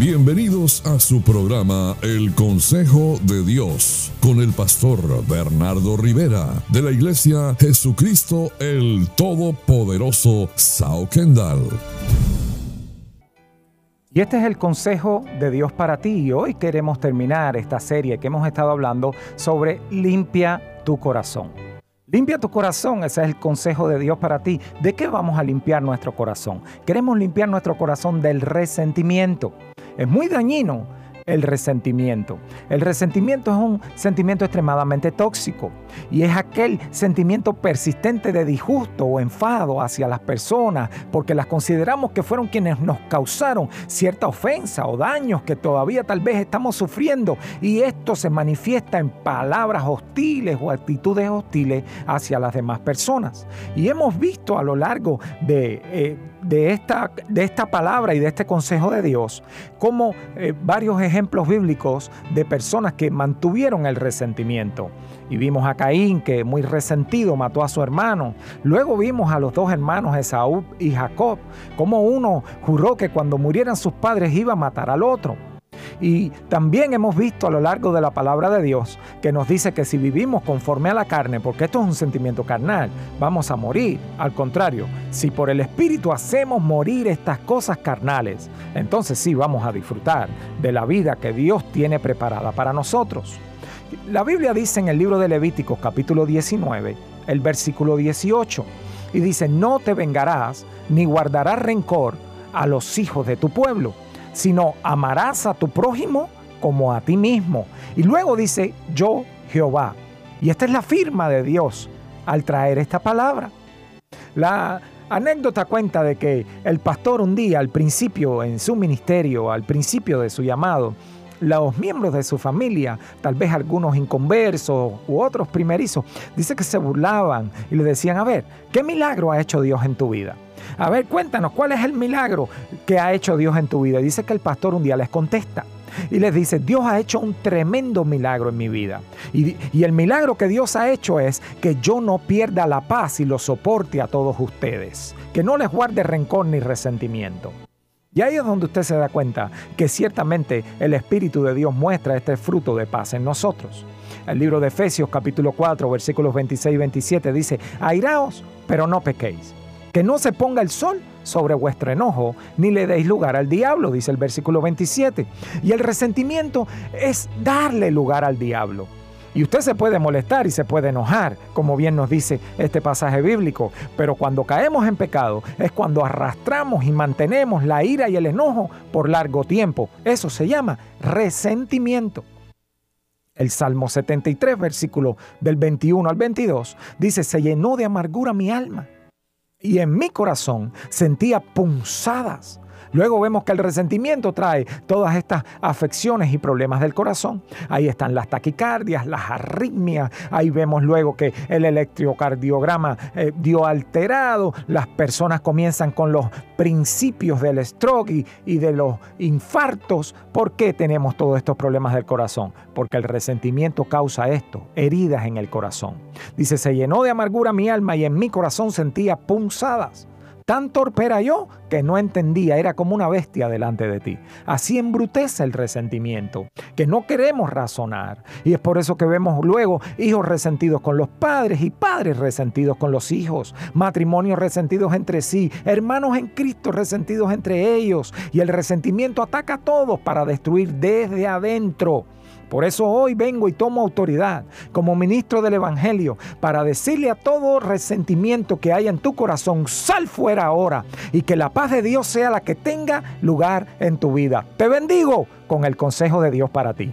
Bienvenidos a su programa El Consejo de Dios con el pastor Bernardo Rivera de la Iglesia Jesucristo el Todopoderoso Sao Kendall. Y este es el consejo de Dios para ti y hoy queremos terminar esta serie que hemos estado hablando sobre limpia tu corazón. Limpia tu corazón, ese es el consejo de Dios para ti. ¿De qué vamos a limpiar nuestro corazón? Queremos limpiar nuestro corazón del resentimiento. Es muy dañino el resentimiento. El resentimiento es un sentimiento extremadamente tóxico y es aquel sentimiento persistente de disgusto o enfado hacia las personas porque las consideramos que fueron quienes nos causaron cierta ofensa o daños que todavía tal vez estamos sufriendo y esto se manifiesta en palabras hostiles o actitudes hostiles hacia las demás personas. Y hemos visto a lo largo de... Eh, de esta, de esta palabra y de este consejo de Dios, como eh, varios ejemplos bíblicos de personas que mantuvieron el resentimiento. Y vimos a Caín que muy resentido mató a su hermano. Luego vimos a los dos hermanos Esaú y Jacob, como uno juró que cuando murieran sus padres iba a matar al otro. Y también hemos visto a lo largo de la palabra de Dios que nos dice que si vivimos conforme a la carne, porque esto es un sentimiento carnal, vamos a morir. Al contrario, si por el Espíritu hacemos morir estas cosas carnales, entonces sí vamos a disfrutar de la vida que Dios tiene preparada para nosotros. La Biblia dice en el libro de Levíticos capítulo 19, el versículo 18, y dice, no te vengarás ni guardarás rencor a los hijos de tu pueblo sino amarás a tu prójimo como a ti mismo. Y luego dice, yo Jehová. Y esta es la firma de Dios al traer esta palabra. La anécdota cuenta de que el pastor un día, al principio en su ministerio, al principio de su llamado, los miembros de su familia, tal vez algunos inconversos u otros primerizos, dice que se burlaban y le decían, a ver, ¿qué milagro ha hecho Dios en tu vida? A ver, cuéntanos, ¿cuál es el milagro que ha hecho Dios en tu vida? dice que el pastor un día les contesta. Y les dice, Dios ha hecho un tremendo milagro en mi vida. Y, y, el milagro que Dios ha hecho es que yo no pierda la paz y lo soporte a todos ustedes. Que no les guarde rencor ni resentimiento. Y ahí es donde usted se da cuenta que ciertamente el Espíritu de Dios muestra este fruto de paz en nosotros. El libro de Efesios capítulo 4 versículos 26 y 27 dice, airaos, pero no pequéis que no se ponga el sol sobre vuestro enojo, ni le deis lugar al diablo, dice el versículo 27. Y el resentimiento es darle lugar al diablo. Y usted se puede molestar y se puede enojar, como bien nos dice este pasaje bíblico, pero cuando caemos en pecado es cuando arrastramos y mantenemos la ira y el enojo por largo tiempo. Eso se llama resentimiento. El Salmo 73, versículo del 21 al 22, dice, se llenó de amargura mi alma y en mi corazón sentía punzadas Luego vemos que el resentimiento trae todas estas afecciones y problemas del corazón. Ahí están las taquicardias, las arritmias. Ahí vemos luego que el electrocardiograma eh, dio alterado. Las personas comienzan con los principios del stroke y, y de los infartos. ¿Por qué tenemos todos estos problemas del corazón? Porque el resentimiento causa esto, heridas en el corazón. Dice, se llenó de amargura mi alma y en mi corazón sentía punzadas. Tan torpe era yo que no entendía, era como una bestia delante de ti. Así embrutece el resentimiento, que no queremos razonar. Y es por eso que vemos luego hijos resentidos con los padres y padres resentidos con los hijos, matrimonios resentidos entre sí, hermanos en Cristo resentidos entre ellos. Y el resentimiento ataca a todos para destruir desde adentro. Por eso hoy vengo y tomo autoridad como ministro del Evangelio para decirle a todo resentimiento que haya en tu corazón, sal fuera ahora y que la paz de Dios sea la que tenga lugar en tu vida. Te bendigo con el consejo de Dios para ti.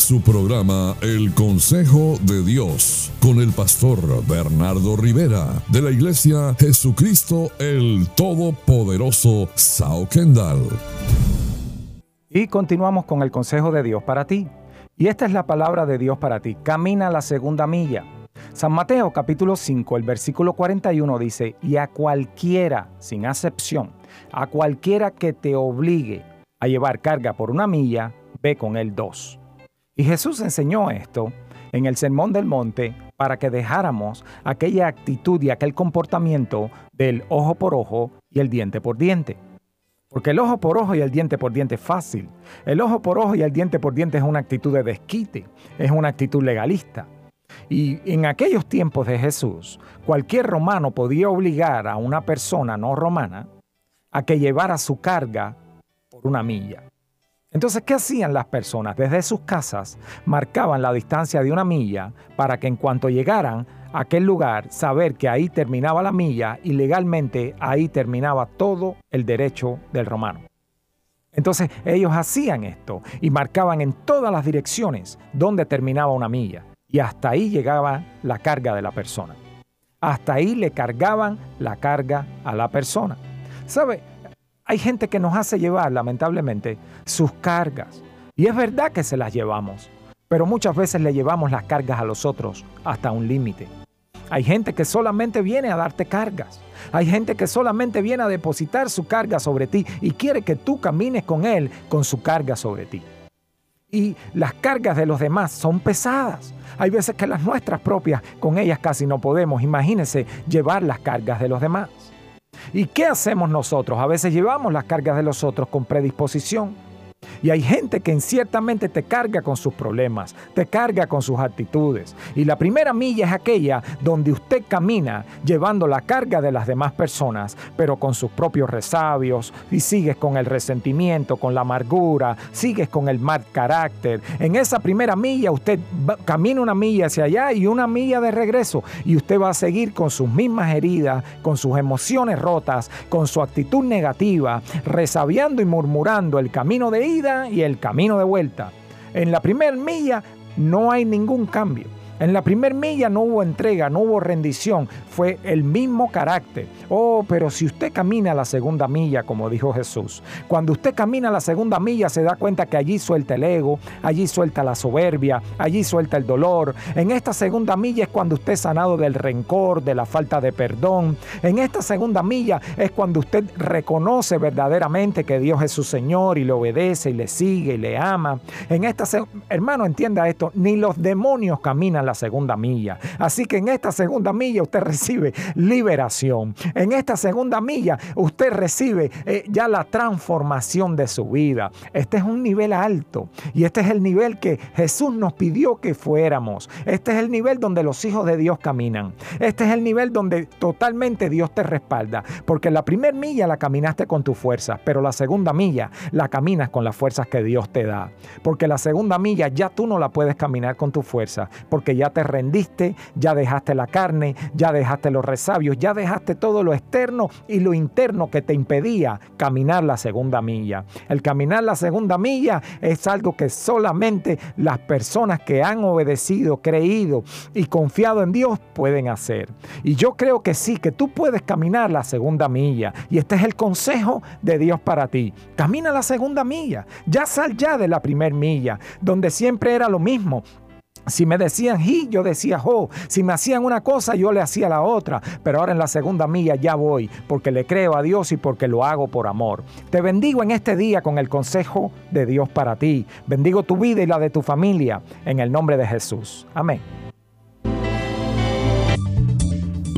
Su programa El Consejo de Dios con el pastor Bernardo Rivera de la Iglesia Jesucristo el Todopoderoso Sao Kendall. Y continuamos con el Consejo de Dios para ti. Y esta es la palabra de Dios para ti. Camina la segunda milla. San Mateo capítulo 5, el versículo 41 dice, y a cualquiera, sin acepción, a cualquiera que te obligue a llevar carga por una milla, ve con él dos. Y Jesús enseñó esto en el Sermón del Monte para que dejáramos aquella actitud y aquel comportamiento del ojo por ojo y el diente por diente. Porque el ojo por ojo y el diente por diente es fácil. El ojo por ojo y el diente por diente es una actitud de desquite, es una actitud legalista. Y en aquellos tiempos de Jesús, cualquier romano podía obligar a una persona no romana a que llevara su carga por una milla. Entonces, ¿qué hacían las personas? Desde sus casas marcaban la distancia de una milla para que en cuanto llegaran a aquel lugar, saber que ahí terminaba la milla y legalmente ahí terminaba todo el derecho del romano. Entonces ellos hacían esto y marcaban en todas las direcciones donde terminaba una milla y hasta ahí llegaba la carga de la persona. Hasta ahí le cargaban la carga a la persona. ¿Sabe? Hay gente que nos hace llevar, lamentablemente, sus cargas. Y es verdad que se las llevamos, pero muchas veces le llevamos las cargas a los otros hasta un límite. Hay gente que solamente viene a darte cargas. Hay gente que solamente viene a depositar su carga sobre ti y quiere que tú camines con él con su carga sobre ti. Y las cargas de los demás son pesadas. Hay veces que las nuestras propias, con ellas casi no podemos. Imagínense llevar las cargas de los demás. ¿Y qué hacemos nosotros? A veces llevamos las cargas de los otros con predisposición y hay gente que inciertamente te carga con sus problemas, te carga con sus actitudes. Y la primera milla es aquella donde usted camina llevando la carga de las demás personas, pero con sus propios resabios, y sigues con el resentimiento, con la amargura, sigues con el mal carácter. En esa primera milla usted camina una milla hacia allá y una milla de regreso. Y usted va a seguir con sus mismas heridas, con sus emociones rotas, con su actitud negativa, resabiando y murmurando el camino de y el camino de vuelta. En la primera milla no hay ningún cambio. En la primera milla no hubo entrega, no hubo rendición, fue el mismo carácter. Oh, pero si usted camina la segunda milla, como dijo Jesús, cuando usted camina la segunda milla se da cuenta que allí suelta el ego, allí suelta la soberbia, allí suelta el dolor. En esta segunda milla es cuando usted es sanado del rencor, de la falta de perdón. En esta segunda milla es cuando usted reconoce verdaderamente que Dios es su Señor y le obedece y le sigue y le ama. En esta, hermano, entienda esto, ni los demonios caminan segunda milla. Así que en esta segunda milla usted recibe liberación. En esta segunda milla usted recibe eh, ya la transformación de su vida. Este es un nivel alto y este es el nivel que Jesús nos pidió que fuéramos. Este es el nivel donde los hijos de Dios caminan. Este es el nivel donde totalmente Dios te respalda. Porque la primera milla la caminaste con tu fuerza, pero la segunda milla la caminas con las fuerzas que Dios te da. Porque la segunda milla ya tú no la puedes caminar con tu fuerza, porque ya te rendiste, ya dejaste la carne, ya dejaste los resabios, ya dejaste todo lo externo y lo interno que te impedía caminar la segunda milla. El caminar la segunda milla es algo que solamente las personas que han obedecido, creído y confiado en Dios pueden hacer. Y yo creo que sí, que tú puedes caminar la segunda milla. Y este es el consejo de Dios para ti. Camina la segunda milla. Ya sal ya de la primer milla, donde siempre era lo mismo. Si me decían y yo decía jo. Si me hacían una cosa, yo le hacía la otra. Pero ahora en la segunda milla ya voy, porque le creo a Dios y porque lo hago por amor. Te bendigo en este día con el consejo de Dios para ti. Bendigo tu vida y la de tu familia en el nombre de Jesús. Amén.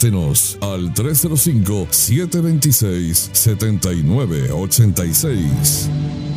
Contáctenos al 305-726-7986.